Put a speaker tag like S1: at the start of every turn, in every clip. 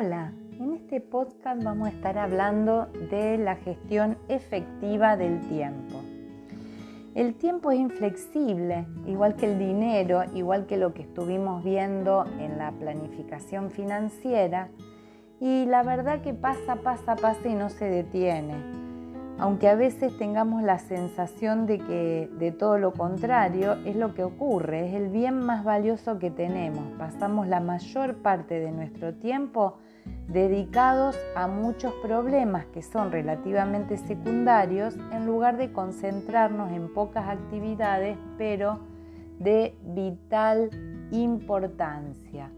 S1: Hola, en este podcast vamos a estar hablando de la gestión efectiva del tiempo. El tiempo es inflexible, igual que el dinero, igual que lo que estuvimos viendo en la planificación financiera, y la verdad que pasa, pasa, pasa y no se detiene aunque a veces tengamos la sensación de que de todo lo contrario es lo que ocurre, es el bien más valioso que tenemos. Pasamos la mayor parte de nuestro tiempo dedicados a muchos problemas que son relativamente secundarios en lugar de concentrarnos en pocas actividades, pero de vital importancia.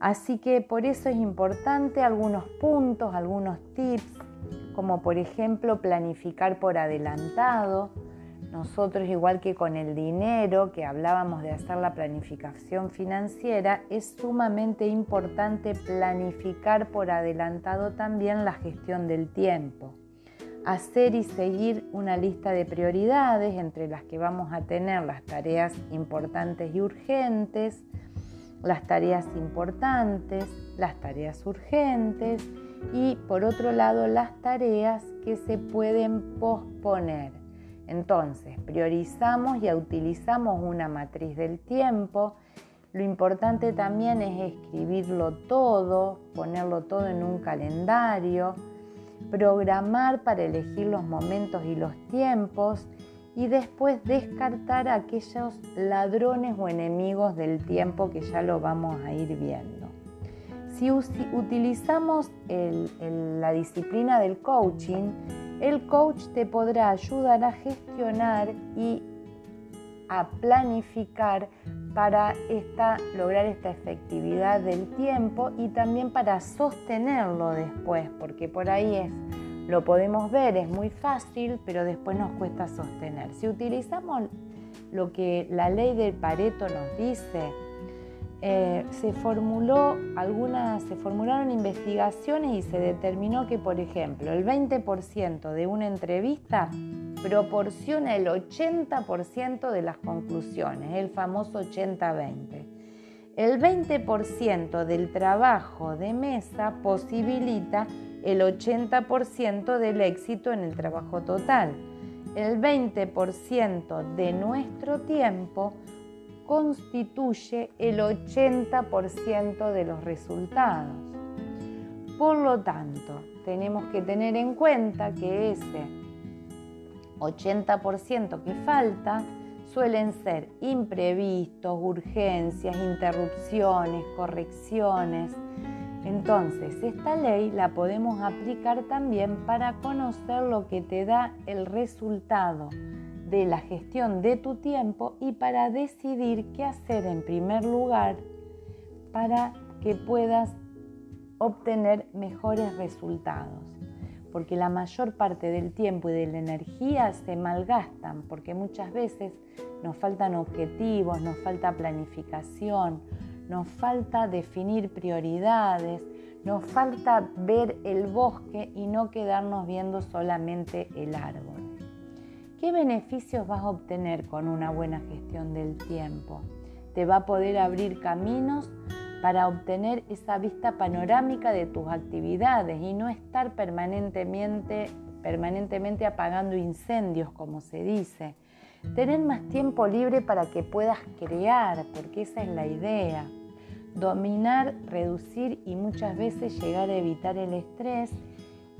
S1: Así que por eso es importante algunos puntos, algunos tips como por ejemplo planificar por adelantado. Nosotros, igual que con el dinero, que hablábamos de hacer la planificación financiera, es sumamente importante planificar por adelantado también la gestión del tiempo. Hacer y seguir una lista de prioridades entre las que vamos a tener las tareas importantes y urgentes, las tareas importantes, las tareas urgentes, y por otro lado las tareas que se pueden posponer. Entonces, priorizamos y utilizamos una matriz del tiempo. Lo importante también es escribirlo todo, ponerlo todo en un calendario, programar para elegir los momentos y los tiempos y después descartar aquellos ladrones o enemigos del tiempo que ya lo vamos a ir viendo. Si utilizamos la disciplina del coaching, el coach te podrá ayudar a gestionar y a planificar para lograr esta efectividad del tiempo y también para sostenerlo después, porque por ahí es, lo podemos ver, es muy fácil, pero después nos cuesta sostener. Si utilizamos lo que la ley del Pareto nos dice, eh, se, formuló algunas, se formularon investigaciones y se determinó que, por ejemplo, el 20% de una entrevista proporciona el 80% de las conclusiones, el famoso 80-20. El 20% del trabajo de mesa posibilita el 80% del éxito en el trabajo total. El 20% de nuestro tiempo constituye el 80% de los resultados. Por lo tanto, tenemos que tener en cuenta que ese 80% que falta suelen ser imprevistos, urgencias, interrupciones, correcciones. Entonces, esta ley la podemos aplicar también para conocer lo que te da el resultado de la gestión de tu tiempo y para decidir qué hacer en primer lugar para que puedas obtener mejores resultados. Porque la mayor parte del tiempo y de la energía se malgastan, porque muchas veces nos faltan objetivos, nos falta planificación, nos falta definir prioridades, nos falta ver el bosque y no quedarnos viendo solamente el árbol. ¿Qué beneficios vas a obtener con una buena gestión del tiempo? Te va a poder abrir caminos para obtener esa vista panorámica de tus actividades y no estar permanentemente, apagando incendios, como se dice. Tener más tiempo libre para que puedas crear, porque esa es la idea. Dominar, reducir y muchas veces llegar a evitar el estrés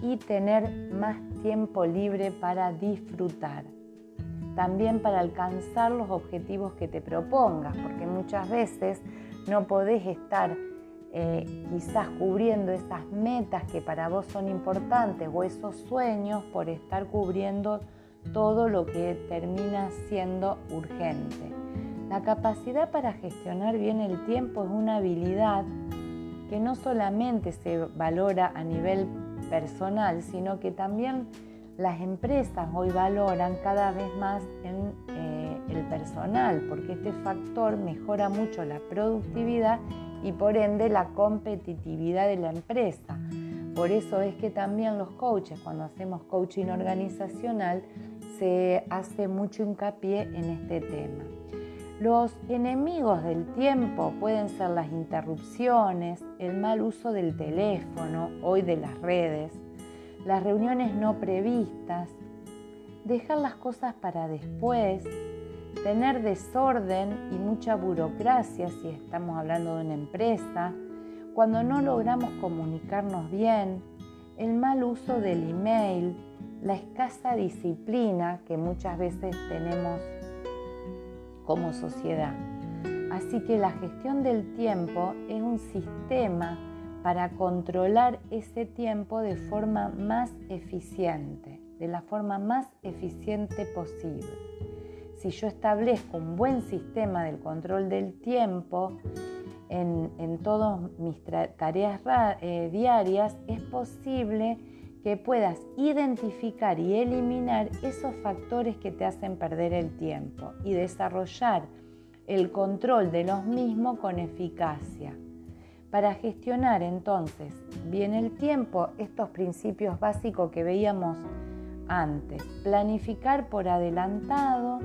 S1: y tener más tiempo libre para disfrutar. También para alcanzar los objetivos que te propongas, porque muchas veces no podés estar eh, quizás cubriendo esas metas que para vos son importantes o esos sueños por estar cubriendo todo lo que termina siendo urgente. La capacidad para gestionar bien el tiempo es una habilidad que no solamente se valora a nivel personal, sino que también las empresas hoy valoran cada vez más en eh, el personal, porque este factor mejora mucho la productividad y por ende la competitividad de la empresa. Por eso es que también los coaches, cuando hacemos coaching organizacional, se hace mucho hincapié en este tema. Los enemigos del tiempo pueden ser las interrupciones, el mal uso del teléfono, hoy de las redes, las reuniones no previstas, dejar las cosas para después, tener desorden y mucha burocracia si estamos hablando de una empresa, cuando no logramos comunicarnos bien, el mal uso del email, la escasa disciplina que muchas veces tenemos como sociedad. Así que la gestión del tiempo es un sistema para controlar ese tiempo de forma más eficiente, de la forma más eficiente posible. Si yo establezco un buen sistema del control del tiempo en, todas mis tareas eh, diarias, es posible que puedas identificar y eliminar esos factores que te hacen perder el tiempo y desarrollar el control de los mismos con eficacia. Para gestionar entonces bien el tiempo, estos principios básicos que veíamos antes, planificar por adelantado,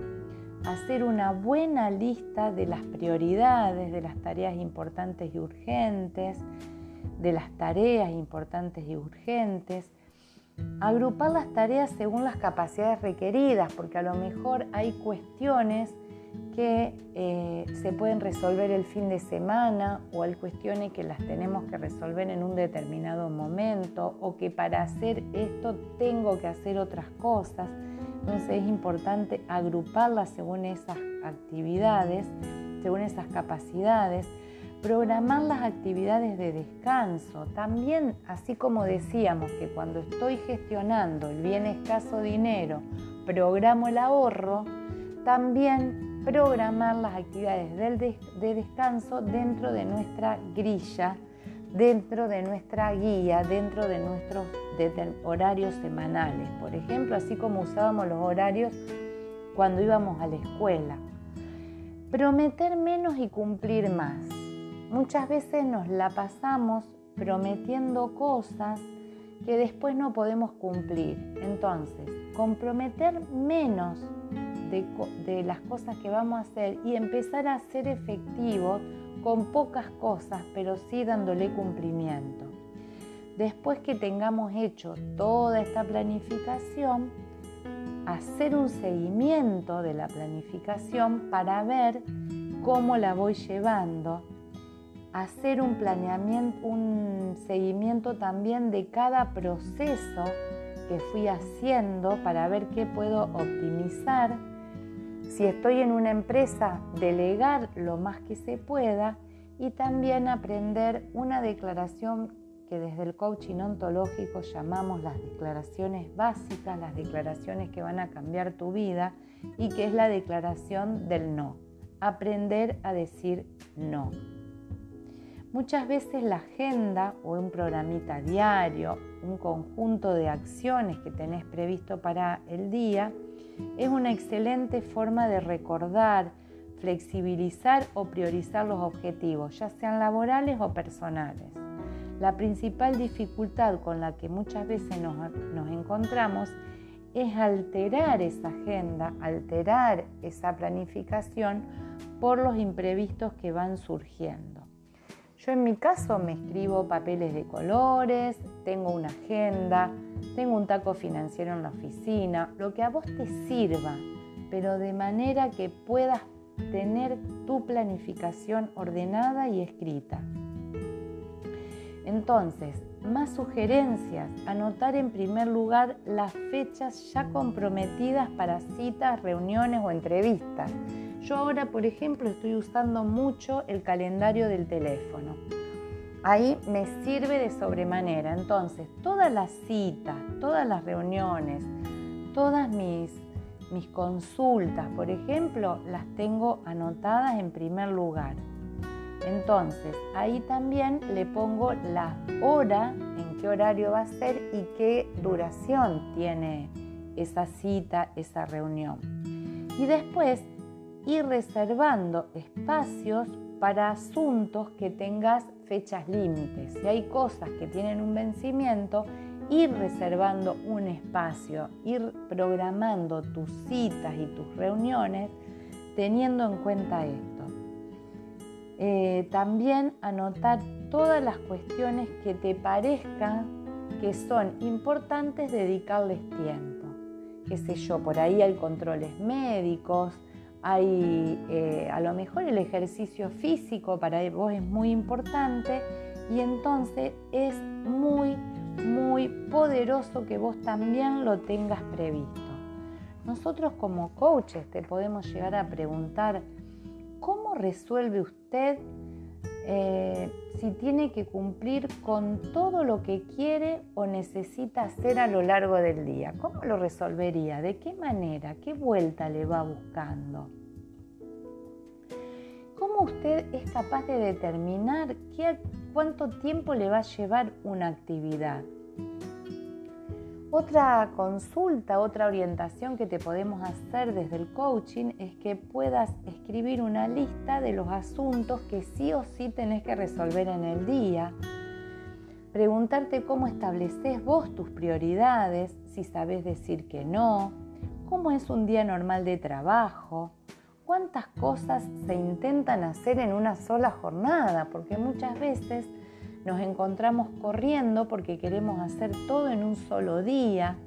S1: hacer una buena lista de las prioridades, de las tareas importantes y urgentes, de las tareas importantes y urgentes, agrupar las tareas según las capacidades requeridas, porque a lo mejor hay cuestiones que eh, se pueden resolver el fin de semana o hay cuestiones que las tenemos que resolver en un determinado momento o que para hacer esto tengo que hacer otras cosas. Entonces es importante agruparlas según esas actividades, según esas capacidades programar las actividades de descanso. También, así como decíamos que cuando estoy gestionando el bien escaso dinero, programo el ahorro, también programar las actividades de descanso dentro de nuestra grilla, dentro de nuestra guía, dentro de nuestros horarios semanales. Por ejemplo, así como usábamos los horarios cuando íbamos a la escuela. Prometer menos y cumplir más. Muchas veces nos la pasamos prometiendo cosas que después no podemos cumplir. Entonces, comprometer menos de, las cosas que vamos a hacer y empezar a ser efectivos con pocas cosas, pero sí dándole cumplimiento. Después que tengamos hecho toda esta planificación, hacer un seguimiento de la planificación para ver cómo la voy llevando hacer un planeamiento, un seguimiento también de cada proceso que fui haciendo para ver qué puedo optimizar. Si estoy en una empresa, delegar lo más que se pueda y también aprender una declaración que desde el coaching ontológico llamamos las declaraciones básicas, las declaraciones que van a cambiar tu vida y que es la declaración del no. Aprender a decir no. Muchas veces la agenda o un programita diario, un conjunto de acciones que tenés previsto para el día, es una excelente forma de recordar, flexibilizar o priorizar los objetivos, ya sean laborales o personales. La principal dificultad con la que muchas veces nos, encontramos es alterar esa agenda, alterar esa planificación por los imprevistos que van surgiendo. Yo en mi caso me escribo papeles de colores, tengo una agenda, tengo un taco financiero en la oficina, lo que a vos te sirva, pero de manera que puedas tener tu planificación ordenada y escrita. Entonces, más sugerencias, anotar en primer lugar las fechas ya comprometidas para citas, reuniones o entrevistas yo ahora, por ejemplo, estoy usando mucho el calendario del teléfono. Ahí me sirve de sobremanera. Entonces, todas las citas, todas las reuniones, todas mis, mis consultas, por ejemplo, las tengo anotadas en primer lugar. Entonces, ahí también le pongo la hora, en qué horario va a ser y qué duración tiene esa cita, esa reunión. Y después ir reservando espacios para asuntos que tengas fechas límites. Si hay cosas que tienen un vencimiento, ir reservando un espacio, ir programando tus citas y tus reuniones teniendo en cuenta esto. Eh, también anotar todas las cuestiones que te parezcan que son importantes dedicarles tiempo. Qué sé yo, por ahí hay controles médicos, hay eh, a lo mejor el ejercicio físico para vos es muy importante y entonces es muy, muy poderoso que vos también lo tengas previsto. Nosotros como coaches te podemos llegar a preguntar, ¿cómo resuelve usted eh, si tiene que cumplir con todo lo que quiere o necesita hacer a lo largo del día. ¿Cómo lo resolvería? ¿De qué manera? ¿Qué vuelta le va buscando? ¿Cómo usted es capaz de determinar cuánto tiempo le va a llevar una actividad? Otra consulta, otra orientación que te podemos hacer desde el coaching es que puedas escribir una lista de los asuntos que sí o sí tenés que resolver en el día. Preguntarte cómo estableces vos tus prioridades, si sabes decir que no, cómo es un día normal de trabajo, cuántas cosas se intentan hacer en una sola jornada, porque muchas veces nos encontramos corriendo porque queremos hacer todo en un solo día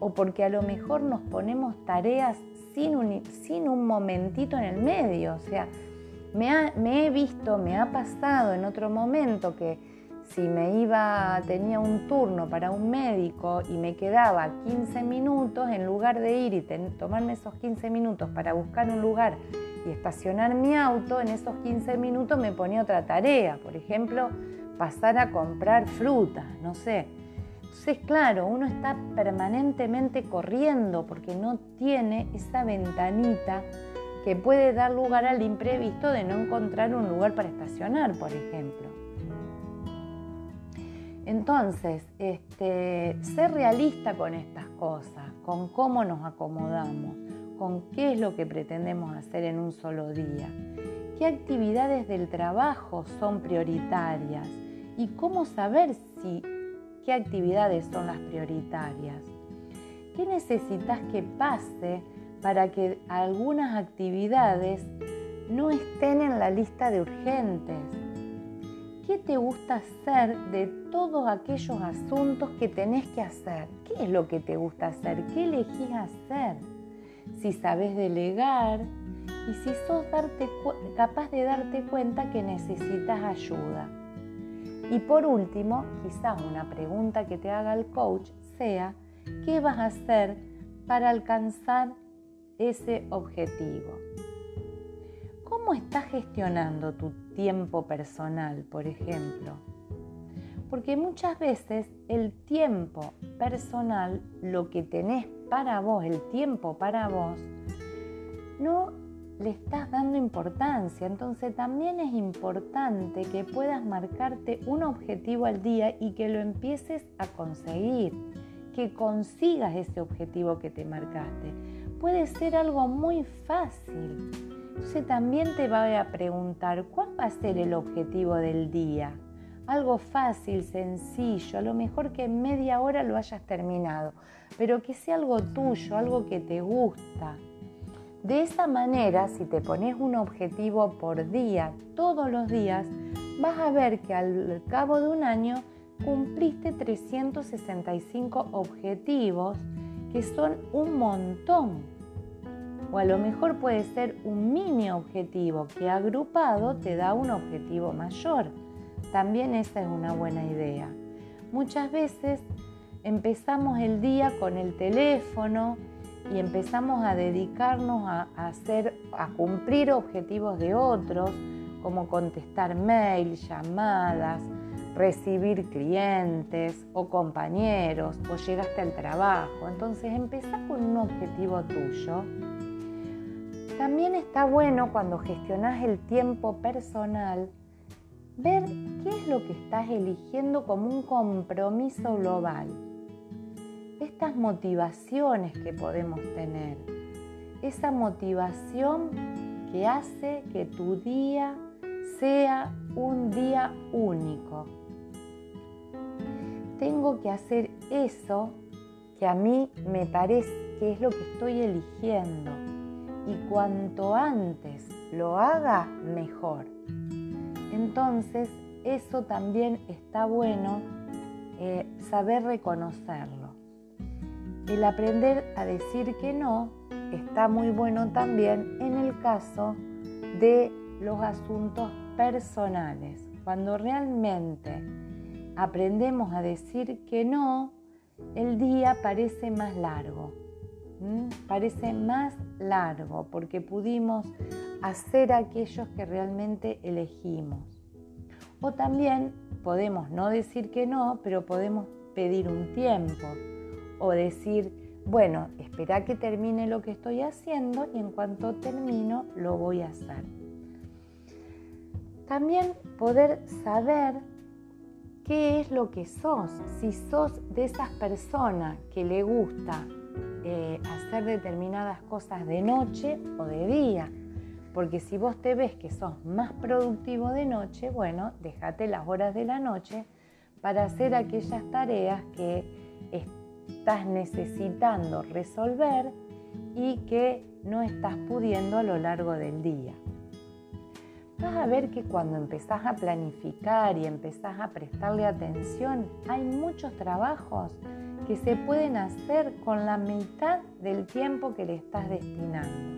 S1: o porque a lo mejor nos ponemos tareas sin un, sin un momentito en el medio. O sea, me, me he visto, me ha pasado en otro momento que si me iba, tenía un turno para un médico y me quedaba 15 minutos, en lugar de ir y tomarme esos 15 minutos para buscar un lugar y estacionar mi auto, en esos 15 minutos me ponía otra tarea. Por ejemplo, pasar a comprar fruta, no sé. Entonces, claro, uno está permanentemente corriendo porque no tiene esa ventanita que puede dar lugar al imprevisto de no encontrar un lugar para estacionar, por ejemplo. Entonces, este, ser realista con estas cosas, con cómo nos acomodamos, con qué es lo que pretendemos hacer en un solo día, qué actividades del trabajo son prioritarias, y cómo saber si qué actividades son las prioritarias. ¿Qué necesitas que pase para que algunas actividades no estén en la lista de urgentes? ¿Qué te gusta hacer de todos aquellos asuntos que tenés que hacer? ¿Qué es lo que te gusta hacer? ¿Qué elegís hacer? Si sabes delegar y si sos capaz de darte cuenta que necesitas ayuda. Y por último, quizás una pregunta que te haga el coach sea, ¿qué vas a hacer para alcanzar ese objetivo? ¿Cómo estás gestionando tu tiempo personal, por ejemplo? Porque muchas veces el tiempo personal, lo que tenés para vos, el tiempo para vos, no le estás dando importancia. Entonces también es importante que puedas marcarte un objetivo al día y que lo empieces a conseguir, que consigas ese objetivo que te marcaste. Puede ser algo muy fácil. Entonces también te va a preguntar, ¿cuál va a ser el objetivo del día? Algo fácil, sencillo, a lo mejor que en media hora lo hayas terminado, pero que sea algo tuyo, algo que te gusta, de esa manera, si te pones un objetivo por día, todos los días, vas a ver que al cabo de un año cumpliste 365 objetivos, que son un montón. O a lo mejor puede ser un mini objetivo que agrupado te da un objetivo mayor. También esa es una buena idea. Muchas veces empezamos el día con el teléfono, y empezamos a dedicarnos a, hacer, a cumplir objetivos de otros, como contestar mails, llamadas, recibir clientes o compañeros, o llegaste al trabajo. Entonces empezar con un objetivo tuyo. También está bueno cuando gestionas el tiempo personal, ver qué es lo que estás eligiendo como un compromiso global estas motivaciones que podemos tener, esa motivación que hace que tu día sea un día único. Tengo que hacer eso que a mí me parece que es lo que estoy eligiendo. y cuanto antes lo haga, mejor. Entonces, eso también está bueno eh, saber reconocerlo. El aprender a decir que no está muy bueno también en el caso de los asuntos personales. Cuando realmente aprendemos a decir que no, el día parece más largo. Parece más largo porque pudimos hacer aquellos que realmente elegimos. O también podemos no decir que no, pero podemos pedir un tiempo o decir, bueno, espera que termine lo que estoy haciendo y en cuanto termino lo voy a hacer. También poder saber qué es lo que sos, si sos de esas personas que le gusta eh, hacer determinadas cosas de noche o de día. Porque si vos te ves que sos más productivo de noche, bueno, déjate las horas de la noche para hacer aquellas tareas que estás necesitando resolver y que no estás pudiendo a lo largo del día vas a ver que cuando empezás a planificar y empezás a prestarle atención, hay muchos trabajos que se pueden hacer con la mitad del tiempo que le estás destinando.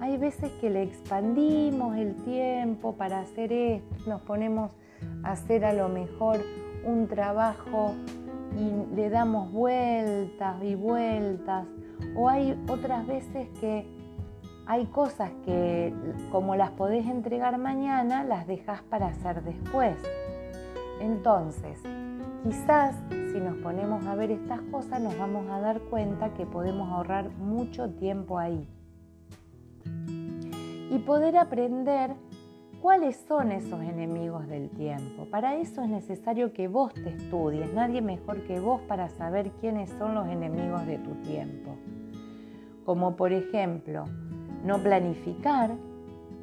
S1: Hay veces que le expandimos el tiempo para hacer esto, nos ponemos a hacer a lo mejor un trabajo y le damos vueltas y vueltas, o hay otras veces que hay cosas que como las podés entregar mañana, las dejas para hacer después. Entonces, quizás si nos ponemos a ver estas cosas nos vamos a dar cuenta que podemos ahorrar mucho tiempo ahí. Y poder aprender cuáles son esos enemigos del tiempo. Para eso es necesario que vos te estudies, nadie mejor que vos para saber quiénes son los enemigos de tu tiempo. Como por ejemplo, no planificar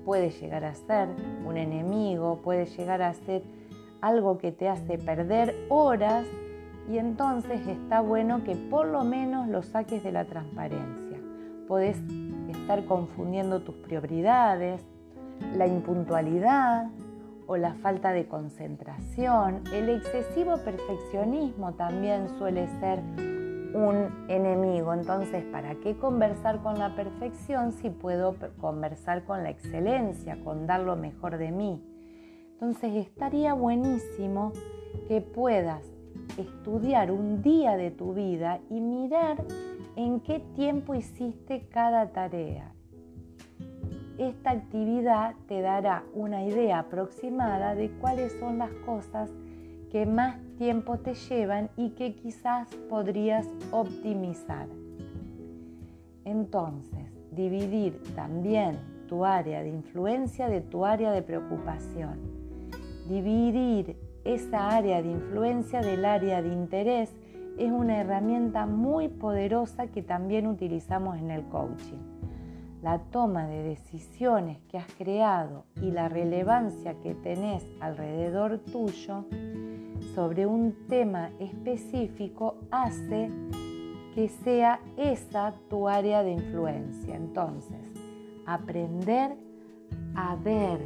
S1: puede llegar a ser un enemigo, puede llegar a ser algo que te hace perder horas y entonces está bueno que por lo menos lo saques de la transparencia. Podés estar confundiendo tus prioridades, la impuntualidad o la falta de concentración. El excesivo perfeccionismo también suele ser un enemigo. Entonces, ¿para qué conversar con la perfección si puedo conversar con la excelencia, con dar lo mejor de mí? Entonces, estaría buenísimo que puedas estudiar un día de tu vida y mirar en qué tiempo hiciste cada tarea. Esta actividad te dará una idea aproximada de cuáles son las cosas que más tiempo te llevan y que quizás podrías optimizar. Entonces, dividir también tu área de influencia de tu área de preocupación. Dividir esa área de influencia del área de interés es una herramienta muy poderosa que también utilizamos en el coaching. La toma de decisiones que has creado y la relevancia que tenés alrededor tuyo sobre un tema específico hace que sea esa tu área de influencia. Entonces, aprender a ver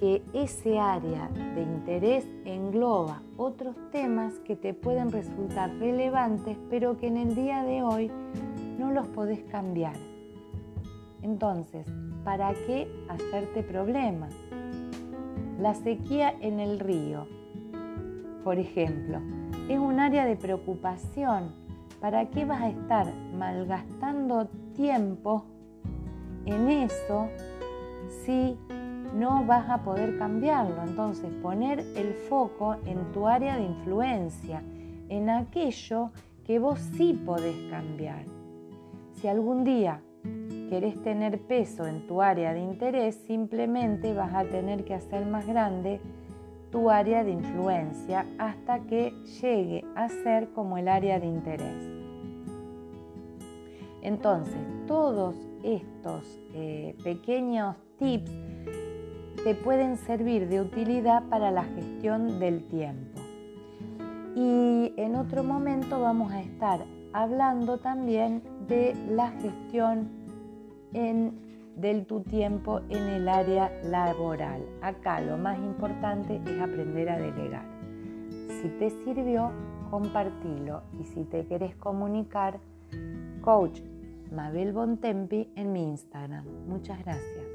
S1: que ese área de interés engloba otros temas que te pueden resultar relevantes, pero que en el día de hoy no los podés cambiar. Entonces, ¿para qué hacerte problema? La sequía en el río por ejemplo, es un área de preocupación. ¿Para qué vas a estar malgastando tiempo en eso si no vas a poder cambiarlo? Entonces, poner el foco en tu área de influencia, en aquello que vos sí podés cambiar. Si algún día querés tener peso en tu área de interés, simplemente vas a tener que hacer más grande tu área de influencia hasta que llegue a ser como el área de interés. Entonces, todos estos eh, pequeños tips te pueden servir de utilidad para la gestión del tiempo. Y en otro momento vamos a estar hablando también de la gestión de tu tiempo en el área laboral. Acá lo más importante es aprender a delegar. Si te sirvió, compartilo y si te querés comunicar, coach Mabel Bontempi en mi Instagram. Muchas gracias.